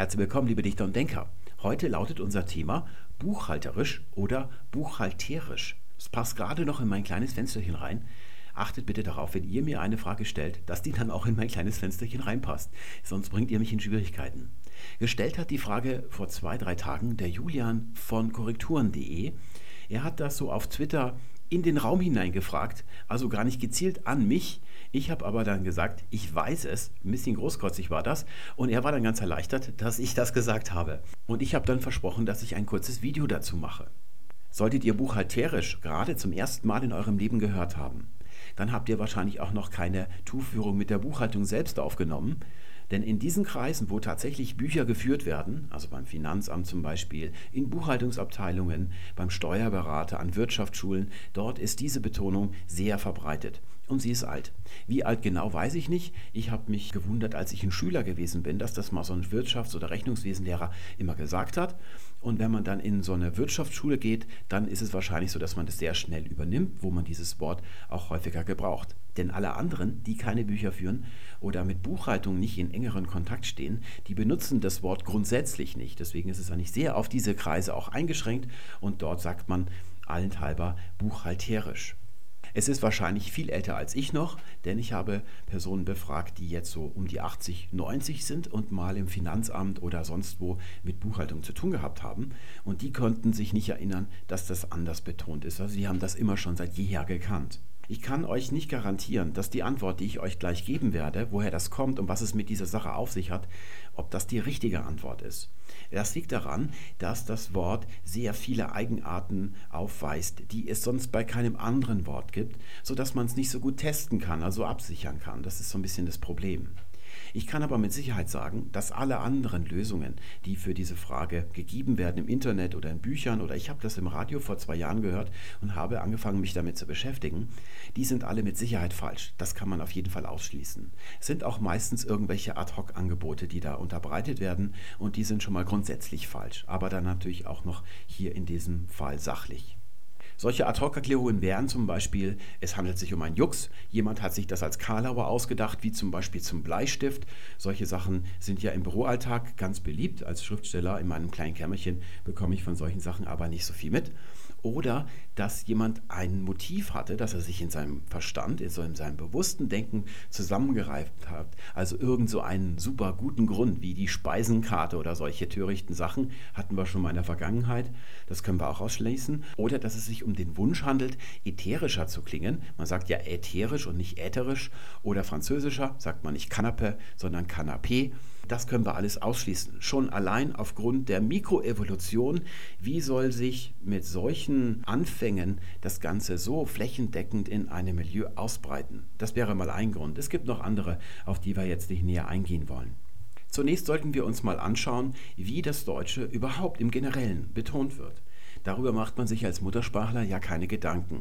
Herzlich willkommen, liebe Dichter und Denker. Heute lautet unser Thema buchhalterisch oder buchhalterisch. Es passt gerade noch in mein kleines Fensterchen rein. Achtet bitte darauf, wenn ihr mir eine Frage stellt, dass die dann auch in mein kleines Fensterchen reinpasst. Sonst bringt ihr mich in Schwierigkeiten. Gestellt hat die Frage vor zwei, drei Tagen der Julian von korrekturen.de. Er hat das so auf Twitter in den Raum hineingefragt, also gar nicht gezielt an mich. Ich habe aber dann gesagt, ich weiß es, ein bisschen großkotzig war das, und er war dann ganz erleichtert, dass ich das gesagt habe. Und ich habe dann versprochen, dass ich ein kurzes Video dazu mache. Solltet ihr buchhalterisch gerade zum ersten Mal in eurem Leben gehört haben, dann habt ihr wahrscheinlich auch noch keine Tuchführung mit der Buchhaltung selbst aufgenommen, denn in diesen Kreisen, wo tatsächlich Bücher geführt werden, also beim Finanzamt zum Beispiel, in Buchhaltungsabteilungen, beim Steuerberater, an Wirtschaftsschulen, dort ist diese Betonung sehr verbreitet. Und sie ist alt. Wie alt genau weiß ich nicht. Ich habe mich gewundert, als ich ein Schüler gewesen bin, dass das mal so ein Wirtschafts- oder Rechnungswesenlehrer immer gesagt hat. Und wenn man dann in so eine Wirtschaftsschule geht, dann ist es wahrscheinlich so, dass man das sehr schnell übernimmt, wo man dieses Wort auch häufiger gebraucht. Denn alle anderen, die keine Bücher führen oder mit Buchhaltung nicht in engeren Kontakt stehen, die benutzen das Wort grundsätzlich nicht. Deswegen ist es eigentlich sehr auf diese Kreise auch eingeschränkt und dort sagt man allenthalber buchhalterisch. Es ist wahrscheinlich viel älter als ich noch, denn ich habe Personen befragt, die jetzt so um die 80, 90 sind und mal im Finanzamt oder sonst wo mit Buchhaltung zu tun gehabt haben. Und die konnten sich nicht erinnern, dass das anders betont ist. Also sie haben das immer schon seit jeher gekannt. Ich kann euch nicht garantieren, dass die Antwort, die ich euch gleich geben werde, woher das kommt und was es mit dieser Sache auf sich hat, ob das die richtige Antwort ist. Das liegt daran, dass das Wort sehr viele Eigenarten aufweist, die es sonst bei keinem anderen Wort gibt, sodass man es nicht so gut testen kann, also absichern kann. Das ist so ein bisschen das Problem. Ich kann aber mit Sicherheit sagen, dass alle anderen Lösungen, die für diese Frage gegeben werden im Internet oder in Büchern oder ich habe das im Radio vor zwei Jahren gehört und habe angefangen, mich damit zu beschäftigen, die sind alle mit Sicherheit falsch. Das kann man auf jeden Fall ausschließen. Es sind auch meistens irgendwelche Ad-hoc-Angebote, die da unterbreitet werden und die sind schon mal grundsätzlich falsch, aber dann natürlich auch noch hier in diesem Fall sachlich. Solche Ad-Hoc-Erklärungen wären zum Beispiel, es handelt sich um einen Jux, jemand hat sich das als Karlauer ausgedacht, wie zum Beispiel zum Bleistift. Solche Sachen sind ja im Büroalltag ganz beliebt. Als Schriftsteller in meinem kleinen Kämmerchen bekomme ich von solchen Sachen aber nicht so viel mit oder dass jemand ein Motiv hatte, das er sich in seinem Verstand, in seinem bewussten Denken zusammengereift hat. Also irgend so einen super guten Grund, wie die Speisenkarte oder solche törichten Sachen, hatten wir schon mal in der Vergangenheit. Das können wir auch ausschließen. Oder dass es sich um den Wunsch handelt, ätherischer zu klingen. Man sagt ja ätherisch und nicht ätherisch. Oder französischer sagt man nicht Canapé, sondern Canapé das können wir alles ausschließen. Schon allein aufgrund der Mikroevolution, wie soll sich mit solchen Anfängen das Ganze so flächendeckend in einem Milieu ausbreiten? Das wäre mal ein Grund. Es gibt noch andere, auf die wir jetzt nicht näher eingehen wollen. Zunächst sollten wir uns mal anschauen, wie das Deutsche überhaupt im Generellen betont wird. Darüber macht man sich als Muttersprachler ja keine Gedanken.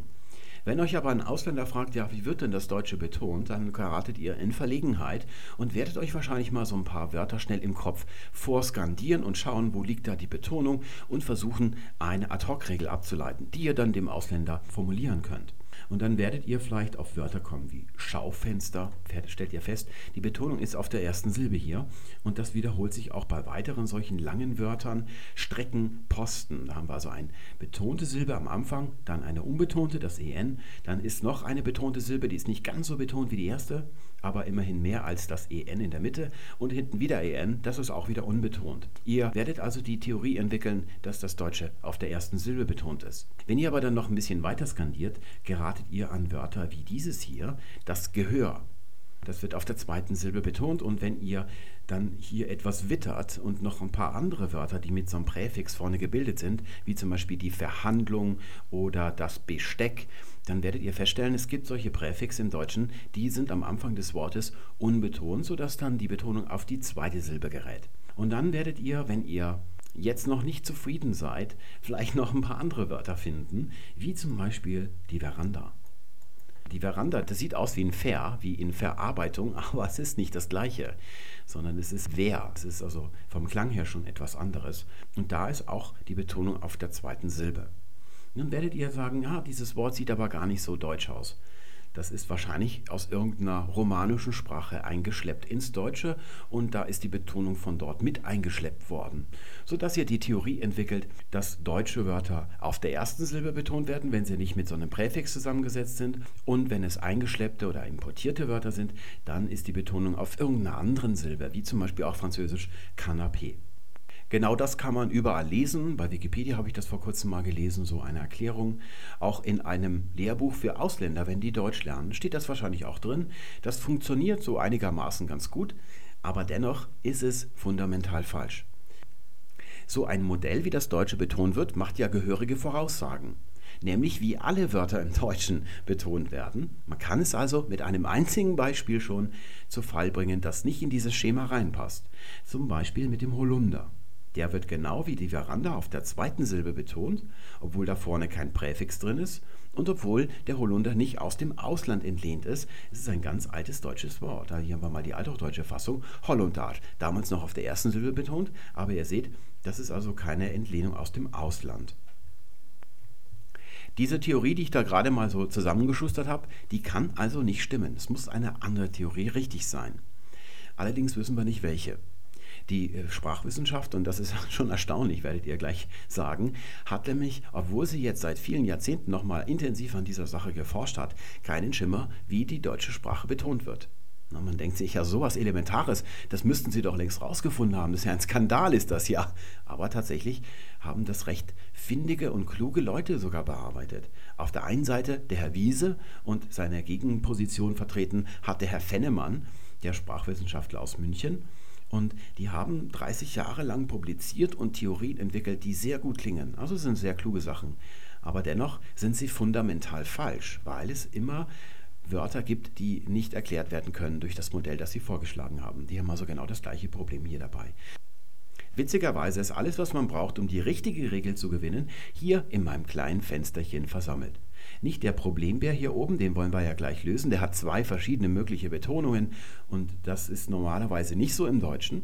Wenn euch aber ein Ausländer fragt, ja, wie wird denn das Deutsche betont, dann geratet ihr in Verlegenheit und werdet euch wahrscheinlich mal so ein paar Wörter schnell im Kopf vorskandieren und schauen, wo liegt da die Betonung und versuchen, eine Ad-Hoc-Regel abzuleiten, die ihr dann dem Ausländer formulieren könnt. Und dann werdet ihr vielleicht auf Wörter kommen wie Schaufenster. Stellt ihr fest, die Betonung ist auf der ersten Silbe hier. Und das wiederholt sich auch bei weiteren solchen langen Wörtern. Strecken, Posten. Da haben wir also eine betonte Silbe am Anfang, dann eine unbetonte, das EN. Dann ist noch eine betonte Silbe, die ist nicht ganz so betont wie die erste aber immerhin mehr als das EN in der Mitte und hinten wieder EN, das ist auch wieder unbetont. Ihr werdet also die Theorie entwickeln, dass das Deutsche auf der ersten Silbe betont ist. Wenn ihr aber dann noch ein bisschen weiter skandiert, geratet ihr an Wörter wie dieses hier, das Gehör. Das wird auf der zweiten Silbe betont und wenn ihr dann hier etwas wittert und noch ein paar andere Wörter, die mit so einem Präfix vorne gebildet sind, wie zum Beispiel die Verhandlung oder das Besteck, dann werdet ihr feststellen, es gibt solche Präfixe im Deutschen, die sind am Anfang des Wortes unbetont, sodass dann die Betonung auf die zweite Silbe gerät. Und dann werdet ihr, wenn ihr jetzt noch nicht zufrieden seid, vielleicht noch ein paar andere Wörter finden, wie zum Beispiel die Veranda. Die Veranda, das sieht aus wie ein Ver, wie in Verarbeitung, aber es ist nicht das gleiche, sondern es ist wer. Es ist also vom Klang her schon etwas anderes. Und da ist auch die Betonung auf der zweiten Silbe. Nun werdet ihr sagen, ja, dieses Wort sieht aber gar nicht so deutsch aus. Das ist wahrscheinlich aus irgendeiner romanischen Sprache eingeschleppt ins Deutsche und da ist die Betonung von dort mit eingeschleppt worden, sodass ihr die Theorie entwickelt, dass deutsche Wörter auf der ersten Silbe betont werden, wenn sie nicht mit so einem Präfix zusammengesetzt sind und wenn es eingeschleppte oder importierte Wörter sind, dann ist die Betonung auf irgendeiner anderen Silbe, wie zum Beispiel auch französisch Canapé. Genau das kann man überall lesen. Bei Wikipedia habe ich das vor kurzem mal gelesen, so eine Erklärung. Auch in einem Lehrbuch für Ausländer, wenn die Deutsch lernen, steht das wahrscheinlich auch drin. Das funktioniert so einigermaßen ganz gut, aber dennoch ist es fundamental falsch. So ein Modell, wie das Deutsche betont wird, macht ja gehörige Voraussagen nämlich wie alle Wörter im Deutschen betont werden. Man kann es also mit einem einzigen Beispiel schon zu Fall bringen, das nicht in dieses Schema reinpasst. Zum Beispiel mit dem Holunder. Der wird genau wie die Veranda auf der zweiten Silbe betont, obwohl da vorne kein Präfix drin ist und obwohl der Holunder nicht aus dem Ausland entlehnt ist. Es ist ein ganz altes deutsches Wort. hier haben wir mal die althochdeutsche Fassung, Hollundar, damals noch auf der ersten Silbe betont, aber ihr seht, das ist also keine Entlehnung aus dem Ausland. Diese Theorie, die ich da gerade mal so zusammengeschustert habe, die kann also nicht stimmen. Es muss eine andere Theorie richtig sein. Allerdings wissen wir nicht welche. Die äh, Sprachwissenschaft, und das ist schon erstaunlich, werdet ihr gleich sagen, hat nämlich, obwohl sie jetzt seit vielen Jahrzehnten nochmal intensiv an dieser Sache geforscht hat, keinen Schimmer, wie die deutsche Sprache betont wird. Na, man denkt sich ja, sowas Elementares, das müssten sie doch längst rausgefunden haben. Das ist ja ein Skandal, ist das ja. Aber tatsächlich haben das recht findige und kluge Leute sogar bearbeitet. Auf der einen Seite der Herr Wiese und seine Gegenposition vertreten hat der Herr Fennemann, der Sprachwissenschaftler aus München. Und die haben 30 Jahre lang publiziert und Theorien entwickelt, die sehr gut klingen. Also sind sehr kluge Sachen. Aber dennoch sind sie fundamental falsch, weil es immer Wörter gibt, die nicht erklärt werden können durch das Modell, das sie vorgeschlagen haben. Die haben also genau das gleiche Problem hier dabei. Witzigerweise ist alles, was man braucht, um die richtige Regel zu gewinnen, hier in meinem kleinen Fensterchen versammelt. Nicht der Problembär hier oben, den wollen wir ja gleich lösen, der hat zwei verschiedene mögliche Betonungen und das ist normalerweise nicht so im Deutschen,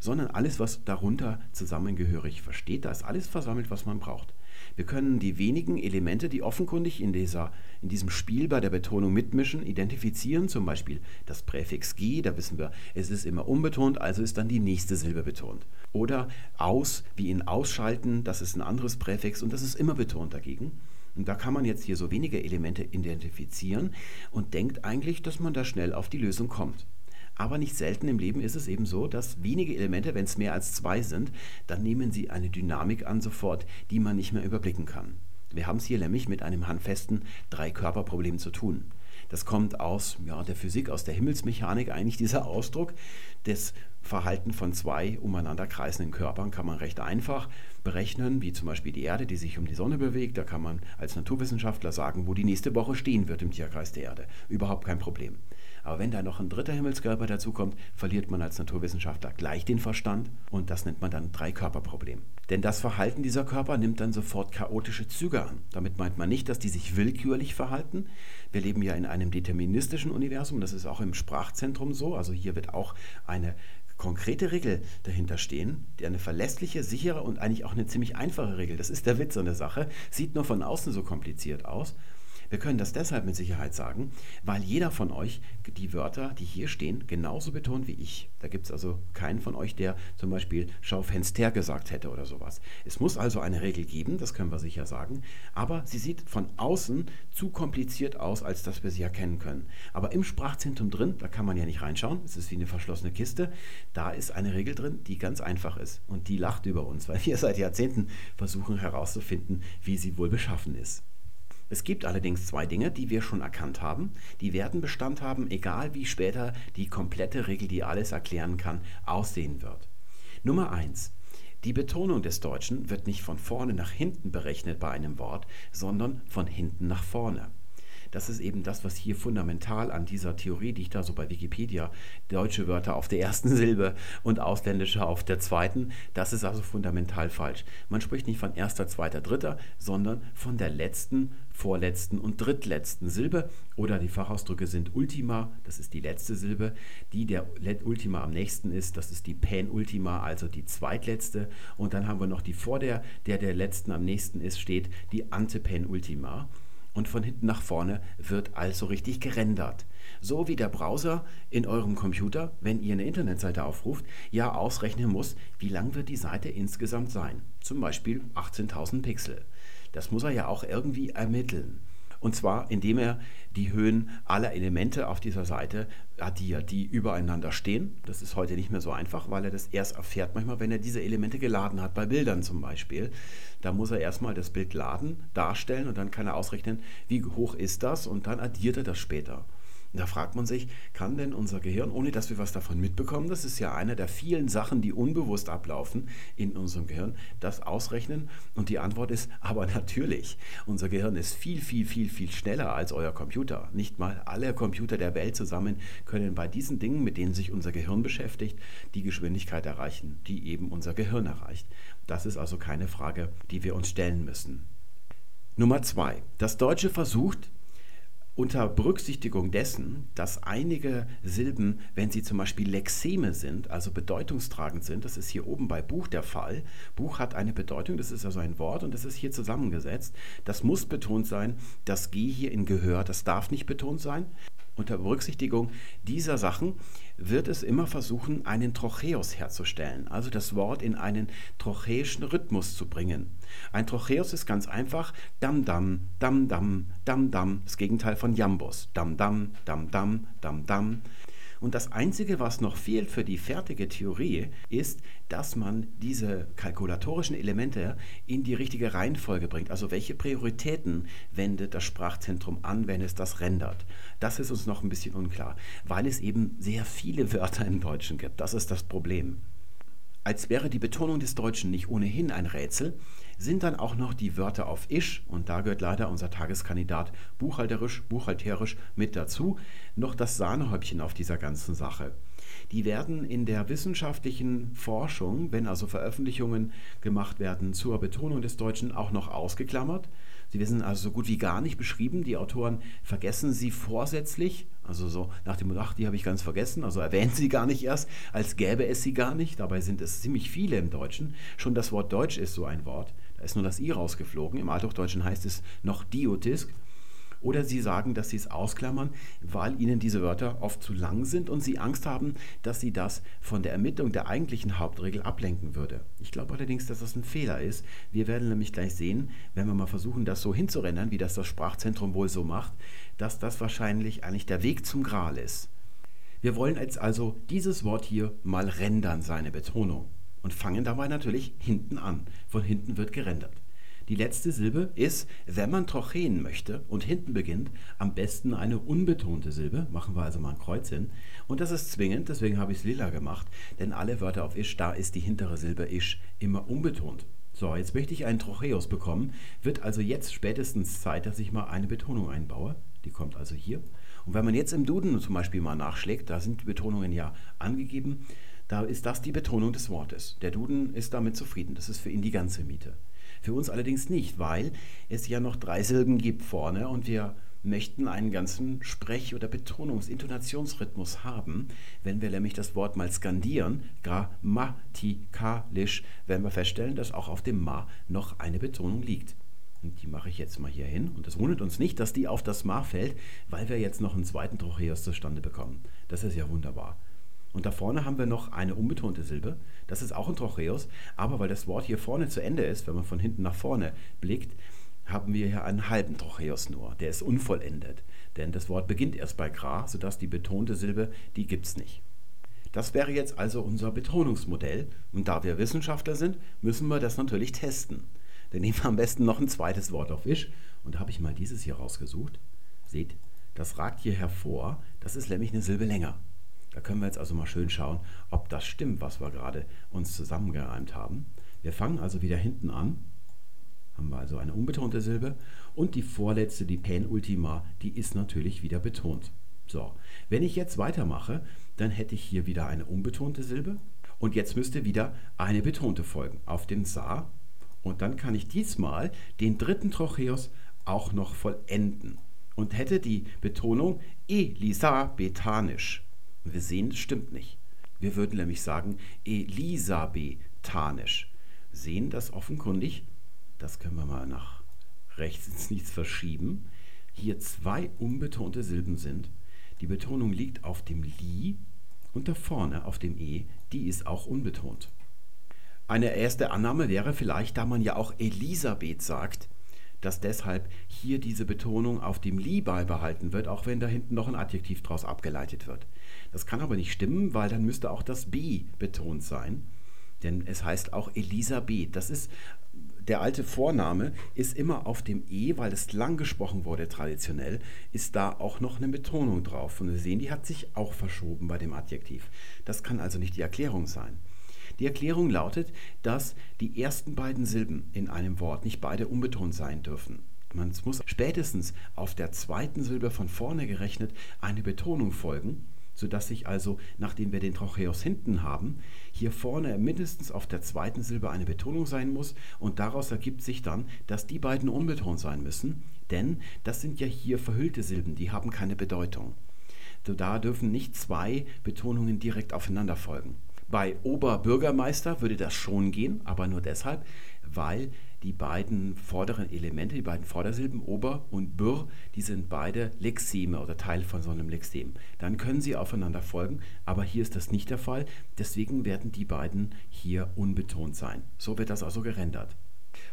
sondern alles, was darunter zusammengehörig versteht, da ist alles versammelt, was man braucht. Wir können die wenigen Elemente, die offenkundig in, dieser, in diesem Spiel bei der Betonung mitmischen, identifizieren. Zum Beispiel das Präfix G, da wissen wir, es ist immer unbetont, also ist dann die nächste Silbe betont. Oder aus, wie in ausschalten, das ist ein anderes Präfix und das ist immer betont dagegen. Und da kann man jetzt hier so wenige Elemente identifizieren und denkt eigentlich, dass man da schnell auf die Lösung kommt. Aber nicht selten im Leben ist es eben so, dass wenige Elemente, wenn es mehr als zwei sind, dann nehmen sie eine Dynamik an sofort, die man nicht mehr überblicken kann. Wir haben es hier nämlich mit einem handfesten Drei-Körper-Problem zu tun. Das kommt aus ja, der Physik, aus der Himmelsmechanik eigentlich dieser Ausdruck. Das Verhalten von zwei umeinander kreisenden Körpern kann man recht einfach berechnen, wie zum Beispiel die Erde, die sich um die Sonne bewegt. Da kann man als Naturwissenschaftler sagen, wo die nächste Woche stehen wird im Tierkreis der Erde. Überhaupt kein Problem. Aber wenn da noch ein dritter Himmelskörper dazukommt, verliert man als Naturwissenschaftler gleich den Verstand und das nennt man dann Dreikörperproblem. Denn das Verhalten dieser Körper nimmt dann sofort chaotische Züge an. Damit meint man nicht, dass die sich willkürlich verhalten. Wir leben ja in einem deterministischen Universum, das ist auch im Sprachzentrum so. Also hier wird auch eine konkrete Regel dahinter stehen, die eine verlässliche, sichere und eigentlich auch eine ziemlich einfache Regel. Das ist der Witz an der Sache. Sieht nur von außen so kompliziert aus. Wir können das deshalb mit Sicherheit sagen, weil jeder von euch die Wörter, die hier stehen, genauso betont wie ich. Da gibt es also keinen von euch, der zum Beispiel Schaufenster gesagt hätte oder sowas. Es muss also eine Regel geben, das können wir sicher sagen, aber sie sieht von außen zu kompliziert aus, als dass wir sie erkennen können. Aber im Sprachzentrum drin, da kann man ja nicht reinschauen, es ist wie eine verschlossene Kiste, da ist eine Regel drin, die ganz einfach ist und die lacht über uns, weil wir seit Jahrzehnten versuchen herauszufinden, wie sie wohl beschaffen ist. Es gibt allerdings zwei Dinge, die wir schon erkannt haben. Die werden Bestand haben, egal wie später die komplette Regel, die alles erklären kann, aussehen wird. Nummer eins: Die Betonung des Deutschen wird nicht von vorne nach hinten berechnet bei einem Wort, sondern von hinten nach vorne. Das ist eben das, was hier fundamental an dieser Theorie, die ich da so bei Wikipedia, deutsche Wörter auf der ersten Silbe und ausländische auf der zweiten, das ist also fundamental falsch. Man spricht nicht von erster, zweiter, dritter, sondern von der letzten, vorletzten und drittletzten Silbe. Oder die Fachausdrücke sind Ultima, das ist die letzte Silbe, die der Ultima am nächsten ist, das ist die Penultima, also die zweitletzte. Und dann haben wir noch die vor der, der der letzten am nächsten ist, steht die Antepenultima. Und von hinten nach vorne wird also richtig gerendert. So wie der Browser in eurem Computer, wenn ihr eine Internetseite aufruft, ja ausrechnen muss, wie lang wird die Seite insgesamt sein. Zum Beispiel 18.000 Pixel. Das muss er ja auch irgendwie ermitteln. Und zwar, indem er die Höhen aller Elemente auf dieser Seite addiert, die übereinander stehen. Das ist heute nicht mehr so einfach, weil er das erst erfährt manchmal, wenn er diese Elemente geladen hat, bei Bildern zum Beispiel. Da muss er erstmal das Bild laden, darstellen und dann kann er ausrechnen, wie hoch ist das und dann addiert er das später. Da fragt man sich, kann denn unser Gehirn, ohne dass wir was davon mitbekommen, das ist ja eine der vielen Sachen, die unbewusst ablaufen in unserem Gehirn, das ausrechnen? Und die Antwort ist, aber natürlich. Unser Gehirn ist viel, viel, viel, viel schneller als euer Computer. Nicht mal alle Computer der Welt zusammen können bei diesen Dingen, mit denen sich unser Gehirn beschäftigt, die Geschwindigkeit erreichen, die eben unser Gehirn erreicht. Das ist also keine Frage, die wir uns stellen müssen. Nummer zwei. Das Deutsche versucht, unter Berücksichtigung dessen, dass einige Silben, wenn sie zum Beispiel Lexeme sind, also bedeutungstragend sind, das ist hier oben bei Buch der Fall. Buch hat eine Bedeutung, das ist also ein Wort und das ist hier zusammengesetzt. Das muss betont sein. Das G hier in Gehör, das darf nicht betont sein. Unter Berücksichtigung dieser Sachen wird es immer versuchen, einen Trocheus herzustellen, also das Wort in einen trocheischen Rhythmus zu bringen. Ein Trocheus ist ganz einfach dam dam, dam dam, dam dam, das Gegenteil von Jambus. Dam dam, dam dam, dam dam. Und das Einzige, was noch fehlt für die fertige Theorie, ist, dass man diese kalkulatorischen Elemente in die richtige Reihenfolge bringt. Also welche Prioritäten wendet das Sprachzentrum an, wenn es das rendert. Das ist uns noch ein bisschen unklar, weil es eben sehr viele Wörter im Deutschen gibt. Das ist das Problem. Als wäre die Betonung des Deutschen nicht ohnehin ein Rätsel, sind dann auch noch die Wörter auf isch, und da gehört leider unser Tageskandidat buchhalterisch, buchhalterisch mit dazu, noch das Sahnehäubchen auf dieser ganzen Sache. Die werden in der wissenschaftlichen Forschung, wenn also Veröffentlichungen gemacht werden zur Betonung des Deutschen, auch noch ausgeklammert. Sie wissen also so gut wie gar nicht beschrieben. Die Autoren vergessen sie vorsätzlich, also so nach dem ach, die habe ich ganz vergessen, also erwähnen sie gar nicht erst, als gäbe es sie gar nicht. Dabei sind es ziemlich viele im Deutschen. Schon das Wort Deutsch ist so ein Wort. Ist nur das I rausgeflogen. Im Althochdeutschen heißt es noch Diotisk. Oder sie sagen, dass sie es ausklammern, weil ihnen diese Wörter oft zu lang sind und sie Angst haben, dass sie das von der Ermittlung der eigentlichen Hauptregel ablenken würde. Ich glaube allerdings, dass das ein Fehler ist. Wir werden nämlich gleich sehen, wenn wir mal versuchen, das so hinzurennen, wie das das Sprachzentrum wohl so macht, dass das wahrscheinlich eigentlich der Weg zum Gral ist. Wir wollen jetzt also dieses Wort hier mal rendern, seine Betonung, und fangen dabei natürlich hinten an. Von hinten wird gerendert. Die letzte Silbe ist, wenn man Trocheen möchte und hinten beginnt, am besten eine unbetonte Silbe. Machen wir also mal ein Kreuz hin. Und das ist zwingend, deswegen habe ich es lila gemacht, denn alle Wörter auf Isch, da ist die hintere Silbe Isch immer unbetont. So, jetzt möchte ich einen Trocheus bekommen. Wird also jetzt spätestens Zeit, dass ich mal eine Betonung einbaue. Die kommt also hier. Und wenn man jetzt im Duden zum Beispiel mal nachschlägt, da sind die Betonungen ja angegeben, da ist das die Betonung des Wortes. Der Duden ist damit zufrieden. Das ist für ihn die ganze Miete. Für uns allerdings nicht, weil es ja noch drei Silben gibt vorne und wir möchten einen ganzen Sprech- oder Betonungs-, Intonationsrhythmus haben. Wenn wir nämlich das Wort mal skandieren, grammatikalisch, werden wir feststellen, dass auch auf dem Ma noch eine Betonung liegt. Und die mache ich jetzt mal hier hin. Und es wundert uns nicht, dass die auf das Ma fällt, weil wir jetzt noch einen zweiten Trocheus zustande bekommen. Das ist ja wunderbar. Und da vorne haben wir noch eine unbetonte Silbe. Das ist auch ein Trocheus, aber weil das Wort hier vorne zu Ende ist, wenn man von hinten nach vorne blickt, haben wir hier einen halben Trocheus nur. Der ist unvollendet, denn das Wort beginnt erst bei Gra, sodass die betonte Silbe, die gibt es nicht. Das wäre jetzt also unser Betonungsmodell. Und da wir Wissenschaftler sind, müssen wir das natürlich testen. Dann nehmen wir am besten noch ein zweites Wort auf Isch. Und da habe ich mal dieses hier rausgesucht. Seht, das ragt hier hervor. Das ist nämlich eine Silbe länger. Da können wir jetzt also mal schön schauen, ob das stimmt, was wir gerade uns zusammengereimt haben. Wir fangen also wieder hinten an. Haben wir also eine unbetonte Silbe. Und die vorletzte, die Penultima, die ist natürlich wieder betont. So, wenn ich jetzt weitermache, dann hätte ich hier wieder eine unbetonte Silbe. Und jetzt müsste wieder eine betonte folgen auf den Sa. Und dann kann ich diesmal den dritten Trocheus auch noch vollenden. Und hätte die Betonung Elisabethanisch. Und wir sehen, das stimmt nicht. Wir würden nämlich sagen elisabethanisch. Sehen das offenkundig? Das können wir mal nach rechts ins Nichts verschieben. hier zwei unbetonte Silben sind. Die Betonung liegt auf dem Li und da vorne auf dem E, die ist auch unbetont. Eine erste Annahme wäre vielleicht, da man ja auch Elisabeth sagt, dass deshalb hier diese Betonung auf dem Li beibehalten wird, auch wenn da hinten noch ein Adjektiv draus abgeleitet wird. Das kann aber nicht stimmen, weil dann müsste auch das B betont sein. Denn es heißt auch Elisabeth. Das ist der alte Vorname ist immer auf dem E, weil es lang gesprochen wurde traditionell, ist da auch noch eine Betonung drauf. Und wir sehen, die hat sich auch verschoben bei dem Adjektiv. Das kann also nicht die Erklärung sein. Die Erklärung lautet, dass die ersten beiden Silben in einem Wort nicht beide unbetont sein dürfen. Man muss spätestens auf der zweiten Silbe von vorne gerechnet eine Betonung folgen sodass sich also, nachdem wir den Trocheus hinten haben, hier vorne mindestens auf der zweiten Silbe eine Betonung sein muss und daraus ergibt sich dann, dass die beiden unbetont sein müssen, denn das sind ja hier verhüllte Silben, die haben keine Bedeutung. Da dürfen nicht zwei Betonungen direkt aufeinander folgen. Bei Oberbürgermeister würde das schon gehen, aber nur deshalb, weil die beiden vorderen Elemente, die beiden Vordersilben Ober und Bür, die sind beide Lexeme oder Teil von so einem Lexem. Dann können sie aufeinander folgen, aber hier ist das nicht der Fall. Deswegen werden die beiden hier unbetont sein. So wird das also gerendert.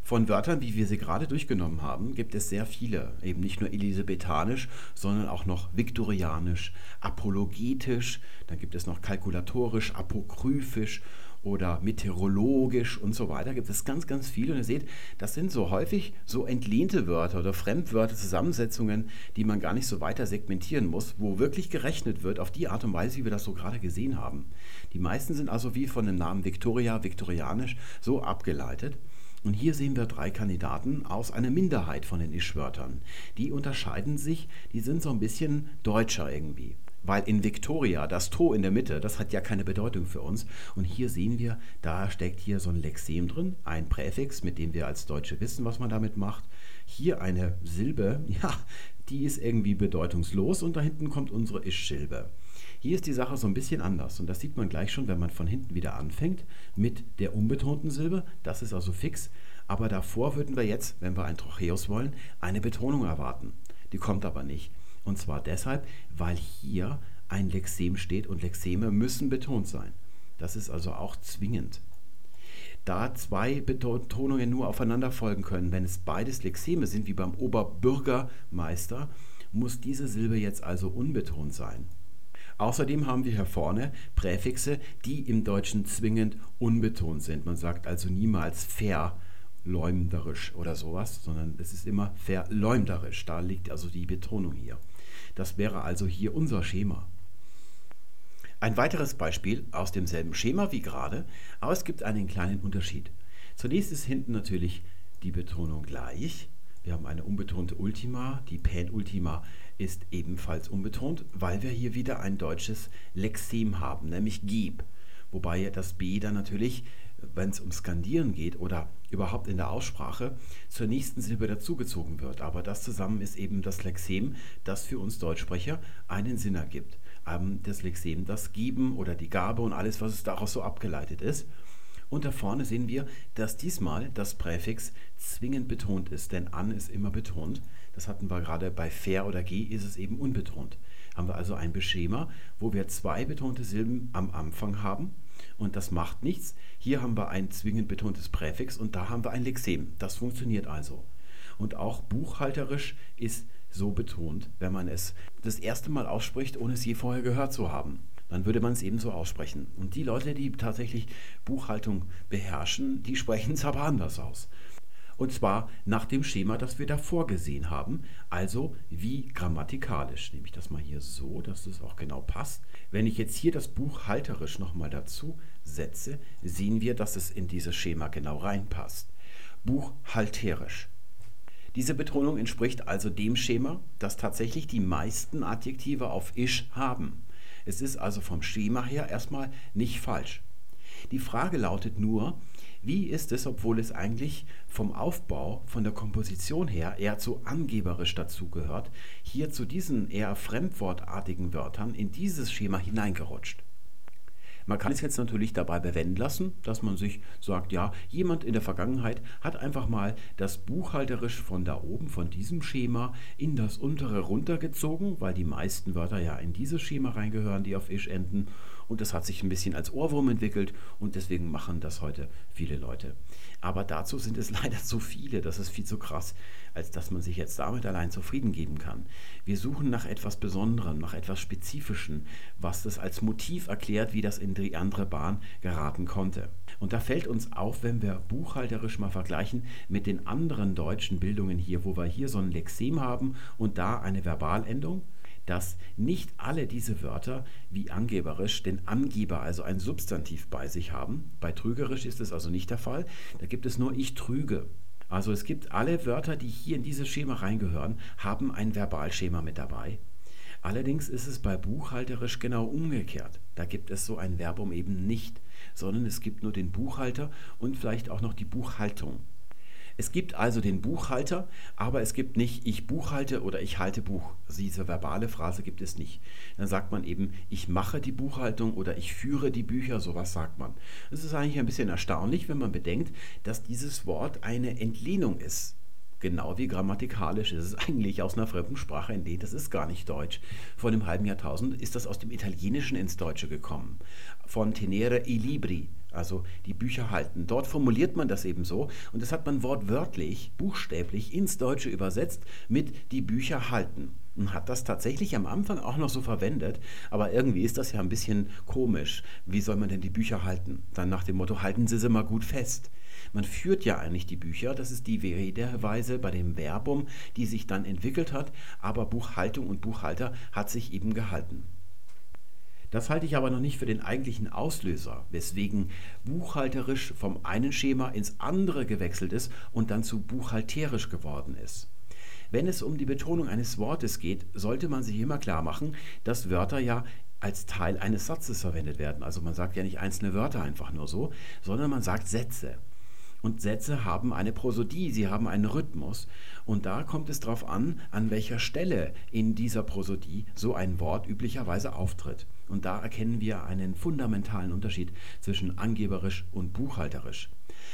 Von Wörtern, wie wir sie gerade durchgenommen haben, gibt es sehr viele. Eben nicht nur elisabethanisch, sondern auch noch viktorianisch, apologetisch, dann gibt es noch kalkulatorisch, apokryphisch oder meteorologisch und so weiter. Gibt es ganz, ganz viele. Und ihr seht, das sind so häufig so entlehnte Wörter oder Fremdwörter, Zusammensetzungen, die man gar nicht so weiter segmentieren muss, wo wirklich gerechnet wird auf die Art und Weise, wie wir das so gerade gesehen haben. Die meisten sind also wie von dem Namen Victoria, viktorianisch, so abgeleitet. Und hier sehen wir drei Kandidaten aus einer Minderheit von den Ischwörtern. Die unterscheiden sich, die sind so ein bisschen deutscher irgendwie. Weil in Victoria das To in der Mitte, das hat ja keine Bedeutung für uns. Und hier sehen wir, da steckt hier so ein Lexem drin, ein Präfix, mit dem wir als Deutsche wissen, was man damit macht. Hier eine Silbe, ja, die ist irgendwie bedeutungslos und da hinten kommt unsere Isch-Silbe. Hier ist die Sache so ein bisschen anders und das sieht man gleich schon, wenn man von hinten wieder anfängt mit der unbetonten Silbe. Das ist also fix. Aber davor würden wir jetzt, wenn wir ein Trocheus wollen, eine Betonung erwarten. Die kommt aber nicht. Und zwar deshalb, weil hier ein Lexem steht und Lexeme müssen betont sein. Das ist also auch zwingend. Da zwei Betonungen nur aufeinander folgen können, wenn es beides Lexeme sind, wie beim Oberbürgermeister, muss diese Silbe jetzt also unbetont sein. Außerdem haben wir hier vorne Präfixe, die im Deutschen zwingend unbetont sind. Man sagt also niemals verleumderisch oder sowas, sondern es ist immer verleumderisch. Da liegt also die Betonung hier. Das wäre also hier unser Schema. Ein weiteres Beispiel aus demselben Schema wie gerade, aber es gibt einen kleinen Unterschied. Zunächst ist hinten natürlich die Betonung gleich. Wir haben eine unbetonte Ultima, die Penultima ist ebenfalls unbetont, weil wir hier wieder ein deutsches Lexem haben, nämlich Gib. Wobei das B dann natürlich, wenn es um Skandieren geht oder überhaupt in der Aussprache, zur nächsten Silbe dazugezogen wird. Aber das zusammen ist eben das Lexem, das für uns Deutschsprecher einen Sinn ergibt. Ähm, das Lexem, das Geben oder die Gabe und alles, was daraus so abgeleitet ist. Und da vorne sehen wir, dass diesmal das Präfix zwingend betont ist, denn an ist immer betont. Das hatten wir gerade bei fair oder g ist es eben unbetont. Haben wir also ein Beschema, wo wir zwei betonte Silben am Anfang haben und das macht nichts. Hier haben wir ein zwingend betontes Präfix und da haben wir ein Lexem. Das funktioniert also. Und auch buchhalterisch ist so betont, wenn man es das erste Mal ausspricht, ohne es je vorher gehört zu haben dann würde man es ebenso aussprechen. Und die Leute, die tatsächlich Buchhaltung beherrschen, die sprechen es aber anders aus. Und zwar nach dem Schema, das wir davor gesehen haben, also wie grammatikalisch. Nehme ich das mal hier so, dass das auch genau passt. Wenn ich jetzt hier das buchhalterisch nochmal dazu setze, sehen wir, dass es in dieses Schema genau reinpasst. Buchhalterisch. Diese Betonung entspricht also dem Schema, das tatsächlich die meisten Adjektive auf isch haben. Es ist also vom Schema her erstmal nicht falsch. Die Frage lautet nur, wie ist es, obwohl es eigentlich vom Aufbau, von der Komposition her eher zu angeberisch dazugehört, hier zu diesen eher fremdwortartigen Wörtern in dieses Schema hineingerutscht? Man kann es jetzt natürlich dabei bewenden lassen, dass man sich sagt, ja, jemand in der Vergangenheit hat einfach mal das buchhalterisch von da oben, von diesem Schema in das untere runtergezogen, weil die meisten Wörter ja in dieses Schema reingehören, die auf isch enden. Und das hat sich ein bisschen als Ohrwurm entwickelt und deswegen machen das heute viele Leute. Aber dazu sind es leider zu viele, das ist viel zu krass, als dass man sich jetzt damit allein zufrieden geben kann. Wir suchen nach etwas Besonderem, nach etwas Spezifischen, was das als Motiv erklärt, wie das in die andere Bahn geraten konnte. Und da fällt uns auf, wenn wir buchhalterisch mal vergleichen mit den anderen deutschen Bildungen hier, wo wir hier so ein Lexem haben und da eine Verbalendung, dass nicht alle diese Wörter wie angeberisch den Angeber, also ein Substantiv bei sich haben. Bei trügerisch ist es also nicht der Fall. Da gibt es nur ich trüge. Also es gibt alle Wörter, die hier in dieses Schema reingehören, haben ein Verbalschema mit dabei. Allerdings ist es bei buchhalterisch genau umgekehrt. Da gibt es so ein Verbum eben nicht, sondern es gibt nur den Buchhalter und vielleicht auch noch die Buchhaltung. Es gibt also den Buchhalter, aber es gibt nicht ich buchhalte oder ich halte Buch. Diese verbale Phrase gibt es nicht. Dann sagt man eben, ich mache die Buchhaltung oder ich führe die Bücher, sowas sagt man. Es ist eigentlich ein bisschen erstaunlich, wenn man bedenkt, dass dieses Wort eine Entlehnung ist genau wie grammatikalisch ist es eigentlich aus einer fremden Sprache entlehnt. Das ist gar nicht Deutsch. Vor einem halben Jahrtausend ist das aus dem Italienischen ins Deutsche gekommen. Von tenere i libri, also die Bücher halten. Dort formuliert man das eben so und das hat man wortwörtlich, buchstäblich ins Deutsche übersetzt mit die Bücher halten. Und hat das tatsächlich am Anfang auch noch so verwendet, aber irgendwie ist das ja ein bisschen komisch. Wie soll man denn die Bücher halten? Dann nach dem Motto, halten Sie sie mal gut fest. Man führt ja eigentlich die Bücher, das ist die Redeweise bei dem Verbum, die sich dann entwickelt hat, aber Buchhaltung und Buchhalter hat sich eben gehalten. Das halte ich aber noch nicht für den eigentlichen Auslöser, weswegen buchhalterisch vom einen Schema ins andere gewechselt ist und dann zu buchhalterisch geworden ist. Wenn es um die Betonung eines Wortes geht, sollte man sich immer klar machen, dass Wörter ja als Teil eines Satzes verwendet werden. Also man sagt ja nicht einzelne Wörter einfach nur so, sondern man sagt Sätze. Und Sätze haben eine Prosodie, sie haben einen Rhythmus. Und da kommt es darauf an, an welcher Stelle in dieser Prosodie so ein Wort üblicherweise auftritt. Und da erkennen wir einen fundamentalen Unterschied zwischen angeberisch und buchhalterisch.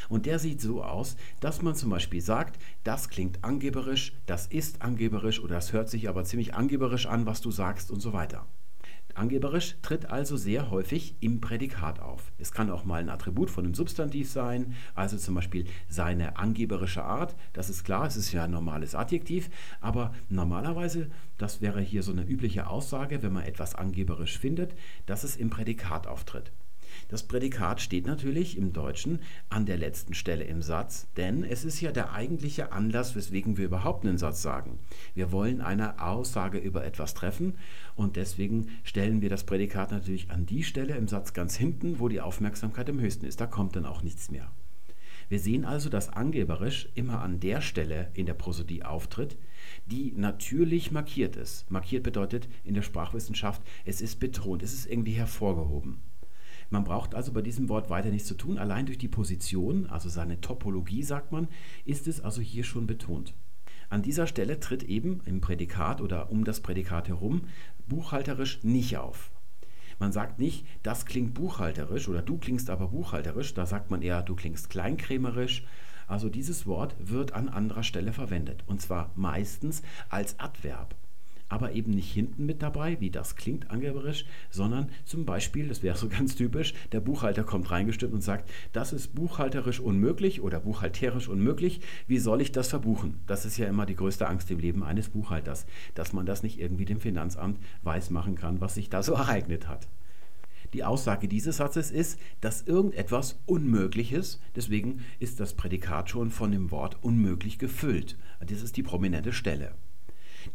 Und der sieht so aus, dass man zum Beispiel sagt, das klingt angeberisch, das ist angeberisch oder das hört sich aber ziemlich angeberisch an, was du sagst und so weiter. Angeberisch tritt also sehr häufig im Prädikat auf. Es kann auch mal ein Attribut von einem Substantiv sein, also zum Beispiel seine angeberische Art. Das ist klar, es ist ja ein normales Adjektiv, aber normalerweise, das wäre hier so eine übliche Aussage, wenn man etwas angeberisch findet, dass es im Prädikat auftritt. Das Prädikat steht natürlich im Deutschen an der letzten Stelle im Satz, denn es ist ja der eigentliche Anlass, weswegen wir überhaupt einen Satz sagen. Wir wollen eine Aussage über etwas treffen und deswegen stellen wir das Prädikat natürlich an die Stelle im Satz ganz hinten, wo die Aufmerksamkeit am höchsten ist. Da kommt dann auch nichts mehr. Wir sehen also, dass angeberisch immer an der Stelle in der Prosodie auftritt, die natürlich markiert ist. Markiert bedeutet in der Sprachwissenschaft, es ist betont, es ist irgendwie hervorgehoben. Man braucht also bei diesem Wort weiter nichts zu tun. Allein durch die Position, also seine Topologie, sagt man, ist es also hier schon betont. An dieser Stelle tritt eben im Prädikat oder um das Prädikat herum buchhalterisch nicht auf. Man sagt nicht, das klingt buchhalterisch oder du klingst aber buchhalterisch, da sagt man eher, du klingst kleinkrämerisch. Also dieses Wort wird an anderer Stelle verwendet und zwar meistens als Adverb aber eben nicht hinten mit dabei, wie das klingt angeberisch, sondern zum Beispiel, das wäre so ganz typisch, der Buchhalter kommt reingestimmt und sagt, das ist buchhalterisch unmöglich oder buchhalterisch unmöglich, wie soll ich das verbuchen? Das ist ja immer die größte Angst im Leben eines Buchhalters, dass man das nicht irgendwie dem Finanzamt weismachen kann, was sich da so ereignet hat. Die Aussage dieses Satzes ist, dass irgendetwas unmöglich ist, deswegen ist das Prädikat schon von dem Wort unmöglich gefüllt. Das ist die prominente Stelle.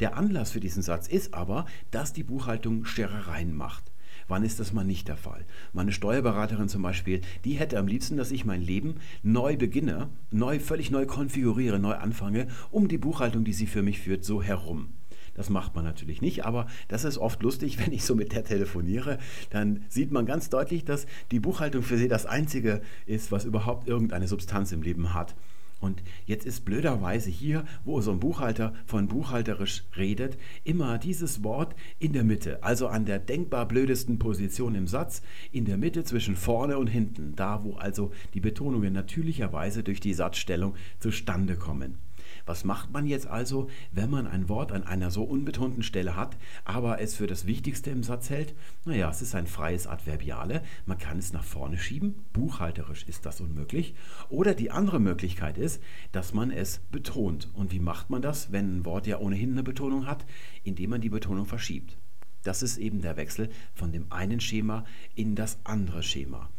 Der Anlass für diesen Satz ist aber, dass die Buchhaltung Scherereien macht. Wann ist das mal nicht der Fall? Meine Steuerberaterin zum Beispiel, die hätte am liebsten, dass ich mein Leben neu beginne, neu, völlig neu konfiguriere, neu anfange, um die Buchhaltung, die sie für mich führt, so herum. Das macht man natürlich nicht, aber das ist oft lustig, wenn ich so mit der telefoniere, dann sieht man ganz deutlich, dass die Buchhaltung für sie das Einzige ist, was überhaupt irgendeine Substanz im Leben hat. Und jetzt ist blöderweise hier, wo so ein Buchhalter von buchhalterisch redet, immer dieses Wort in der Mitte, also an der denkbar blödesten Position im Satz, in der Mitte zwischen vorne und hinten, da wo also die Betonungen natürlicherweise durch die Satzstellung zustande kommen. Was macht man jetzt also, wenn man ein Wort an einer so unbetonten Stelle hat, aber es für das Wichtigste im Satz hält? Naja, es ist ein freies Adverbiale. Man kann es nach vorne schieben. Buchhalterisch ist das unmöglich. Oder die andere Möglichkeit ist, dass man es betont. Und wie macht man das, wenn ein Wort ja ohnehin eine Betonung hat? Indem man die Betonung verschiebt. Das ist eben der Wechsel von dem einen Schema in das andere Schema.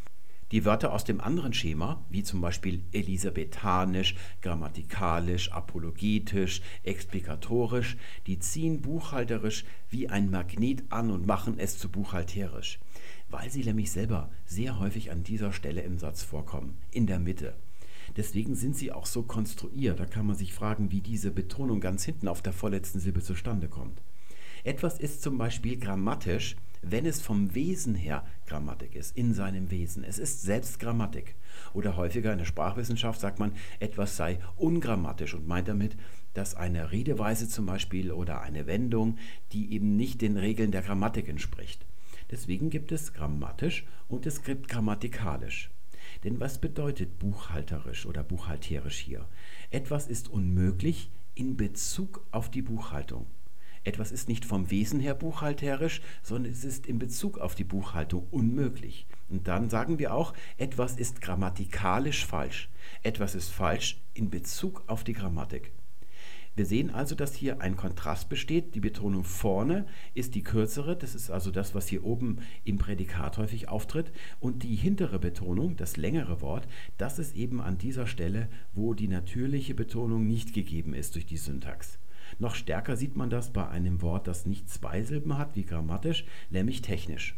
Die Wörter aus dem anderen Schema, wie zum Beispiel elisabethanisch, grammatikalisch, apologetisch, explikatorisch, die ziehen buchhalterisch wie ein Magnet an und machen es zu buchhalterisch, weil sie nämlich selber sehr häufig an dieser Stelle im Satz vorkommen, in der Mitte. Deswegen sind sie auch so konstruiert. Da kann man sich fragen, wie diese Betonung ganz hinten auf der vorletzten Silbe zustande kommt. Etwas ist zum Beispiel grammatisch, wenn es vom Wesen her Grammatik ist, in seinem Wesen. Es ist selbst Grammatik. Oder häufiger in der Sprachwissenschaft sagt man, etwas sei ungrammatisch und meint damit, dass eine Redeweise zum Beispiel oder eine Wendung, die eben nicht den Regeln der Grammatik entspricht. Deswegen gibt es grammatisch und es gibt grammatikalisch. Denn was bedeutet buchhalterisch oder buchhalterisch hier? Etwas ist unmöglich in Bezug auf die Buchhaltung. Etwas ist nicht vom Wesen her buchhalterisch, sondern es ist in Bezug auf die Buchhaltung unmöglich. Und dann sagen wir auch, etwas ist grammatikalisch falsch. Etwas ist falsch in Bezug auf die Grammatik. Wir sehen also, dass hier ein Kontrast besteht. Die Betonung vorne ist die kürzere, das ist also das, was hier oben im Prädikat häufig auftritt. Und die hintere Betonung, das längere Wort, das ist eben an dieser Stelle, wo die natürliche Betonung nicht gegeben ist durch die Syntax. Noch stärker sieht man das bei einem Wort, das nicht zwei Silben hat, wie grammatisch, nämlich technisch.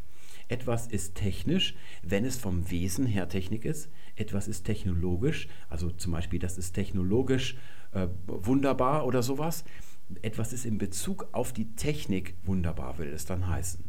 Etwas ist technisch, wenn es vom Wesen her Technik ist. Etwas ist technologisch, also zum Beispiel, das ist technologisch äh, wunderbar oder sowas. Etwas ist in Bezug auf die Technik wunderbar, würde es dann heißen.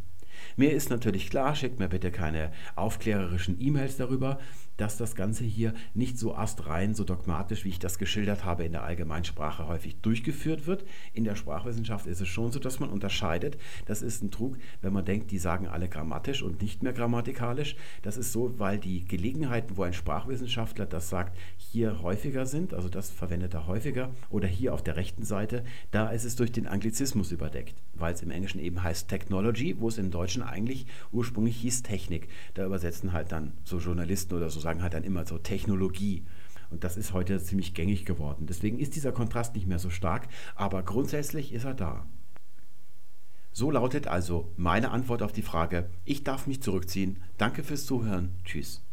Mir ist natürlich klar, schickt mir bitte keine aufklärerischen E-Mails darüber, dass das Ganze hier nicht so astrein, so dogmatisch, wie ich das geschildert habe, in der Allgemeinsprache häufig durchgeführt wird. In der Sprachwissenschaft ist es schon so, dass man unterscheidet. Das ist ein Trug, wenn man denkt, die sagen alle grammatisch und nicht mehr grammatikalisch. Das ist so, weil die Gelegenheiten, wo ein Sprachwissenschaftler das sagt, hier häufiger sind, also das verwendet er häufiger, oder hier auf der rechten Seite, da ist es durch den Anglizismus überdeckt, weil es im Englischen eben heißt Technology, wo es im Deutschen eigentlich ursprünglich hieß Technik. Da übersetzen halt dann so Journalisten oder so sagen halt dann immer so Technologie. Und das ist heute ziemlich gängig geworden. Deswegen ist dieser Kontrast nicht mehr so stark, aber grundsätzlich ist er da. So lautet also meine Antwort auf die Frage, ich darf mich zurückziehen. Danke fürs Zuhören. Tschüss.